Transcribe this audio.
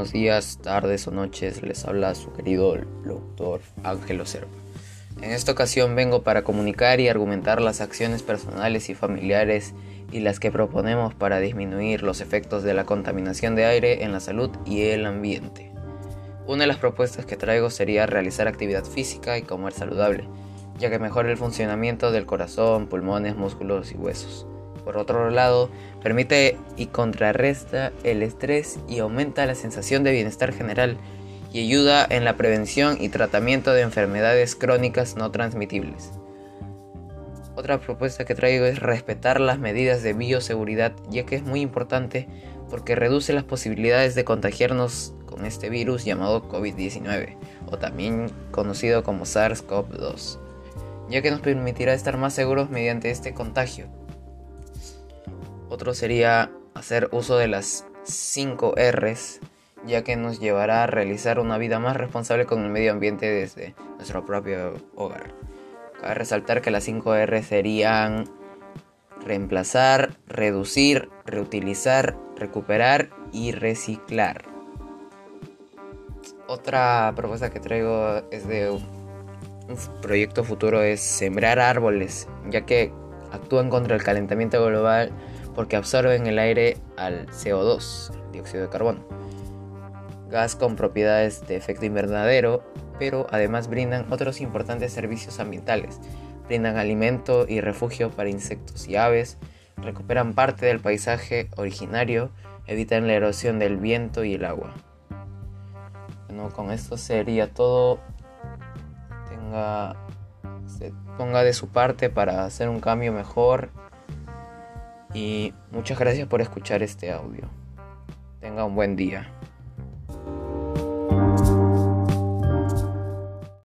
buenos días, tardes o noches. Les habla su querido doctor Ángelo Serpa. En esta ocasión vengo para comunicar y argumentar las acciones personales y familiares y las que proponemos para disminuir los efectos de la contaminación de aire en la salud y el ambiente. Una de las propuestas que traigo sería realizar actividad física y comer saludable, ya que mejora el funcionamiento del corazón, pulmones, músculos y huesos. Por otro lado, permite y contrarresta el estrés y aumenta la sensación de bienestar general y ayuda en la prevención y tratamiento de enfermedades crónicas no transmitibles. Otra propuesta que traigo es respetar las medidas de bioseguridad, ya que es muy importante porque reduce las posibilidades de contagiarnos con este virus llamado COVID-19, o también conocido como SARS-CoV-2, ya que nos permitirá estar más seguros mediante este contagio. Otro sería hacer uso de las 5 Rs, ya que nos llevará a realizar una vida más responsable con el medio ambiente desde nuestro propio hogar. Cabe resaltar que las 5 R serían reemplazar, reducir, reutilizar, recuperar y reciclar. Otra propuesta que traigo es de un proyecto futuro es sembrar árboles, ya que actúan contra el calentamiento global porque absorben el aire al CO2, dióxido de carbono, gas con propiedades de efecto invernadero, pero además brindan otros importantes servicios ambientales. Brindan alimento y refugio para insectos y aves, recuperan parte del paisaje originario, evitan la erosión del viento y el agua. Bueno, con esto sería todo. Tenga, se ponga de su parte para hacer un cambio mejor y muchas gracias por escuchar este audio. Tenga un buen día.